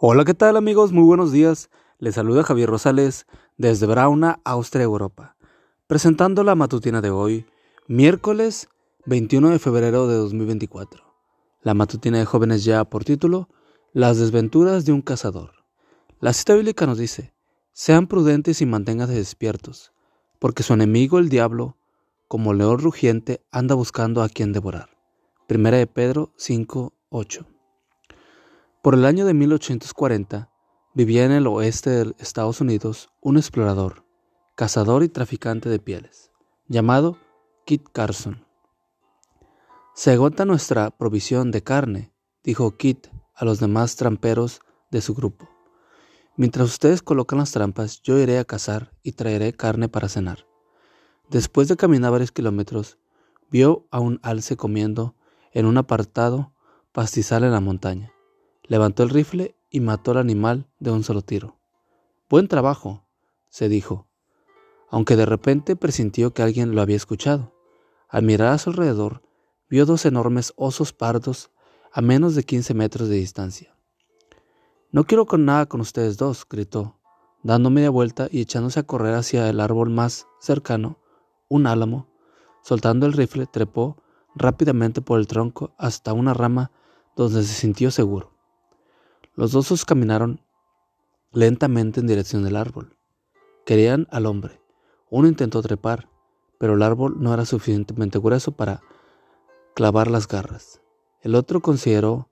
Hola, ¿qué tal amigos? Muy buenos días. Les saluda Javier Rosales desde Brauna, Austria, Europa, presentando la matutina de hoy, miércoles 21 de febrero de 2024. La matutina de jóvenes ya por título, Las desventuras de un cazador. La cita bíblica nos dice, sean prudentes y manténganse despiertos, porque su enemigo el diablo, como león rugiente, anda buscando a quien devorar. Primera de Pedro 5, 8. Por el año de 1840 vivía en el oeste de Estados Unidos un explorador, cazador y traficante de pieles, llamado Kit Carson. Se agota nuestra provisión de carne, dijo Kit a los demás tramperos de su grupo. Mientras ustedes colocan las trampas, yo iré a cazar y traeré carne para cenar. Después de caminar varios kilómetros, vio a un alce comiendo en un apartado pastizal en la montaña. Levantó el rifle y mató al animal de un solo tiro. Buen trabajo, se dijo, aunque de repente presintió que alguien lo había escuchado. Al mirar a su alrededor, vio dos enormes osos pardos a menos de 15 metros de distancia. No quiero con nada con ustedes dos, gritó, dando media vuelta y echándose a correr hacia el árbol más cercano, un álamo. Soltando el rifle, trepó rápidamente por el tronco hasta una rama donde se sintió seguro. Los osos caminaron lentamente en dirección del árbol. Querían al hombre. Uno intentó trepar, pero el árbol no era suficientemente grueso para clavar las garras. El otro consideró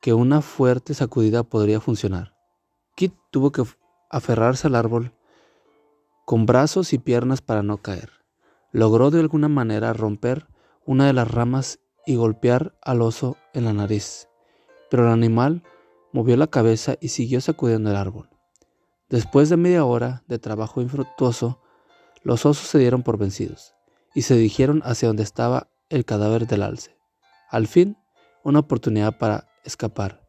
que una fuerte sacudida podría funcionar. Kit tuvo que aferrarse al árbol con brazos y piernas para no caer. Logró de alguna manera romper una de las ramas y golpear al oso en la nariz, pero el animal movió la cabeza y siguió sacudiendo el árbol. Después de media hora de trabajo infructuoso, los osos se dieron por vencidos y se dirigieron hacia donde estaba el cadáver del alce. Al fin, una oportunidad para escapar.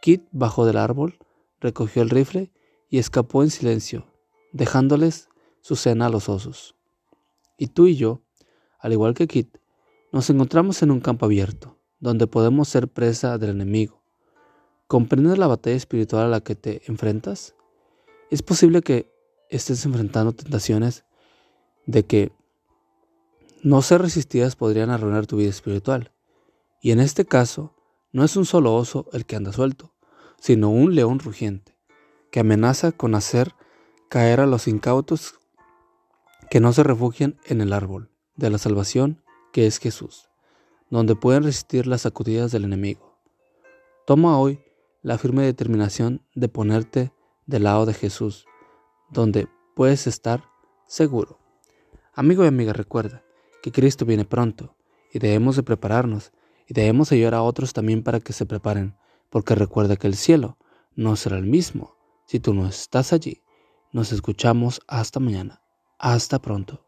Kit bajó del árbol, recogió el rifle y escapó en silencio, dejándoles su cena a los osos. Y tú y yo, al igual que Kit, nos encontramos en un campo abierto, donde podemos ser presa del enemigo ¿Comprendes la batalla espiritual a la que te enfrentas? Es posible que estés enfrentando tentaciones de que no ser resistidas podrían arruinar tu vida espiritual. Y en este caso, no es un solo oso el que anda suelto, sino un león rugiente, que amenaza con hacer caer a los incautos que no se refugian en el árbol de la salvación que es Jesús, donde pueden resistir las sacudidas del enemigo. Toma hoy la firme determinación de ponerte del lado de Jesús, donde puedes estar seguro. Amigo y amiga, recuerda que Cristo viene pronto y debemos de prepararnos y debemos ayudar a otros también para que se preparen, porque recuerda que el cielo no será el mismo si tú no estás allí. Nos escuchamos hasta mañana. Hasta pronto.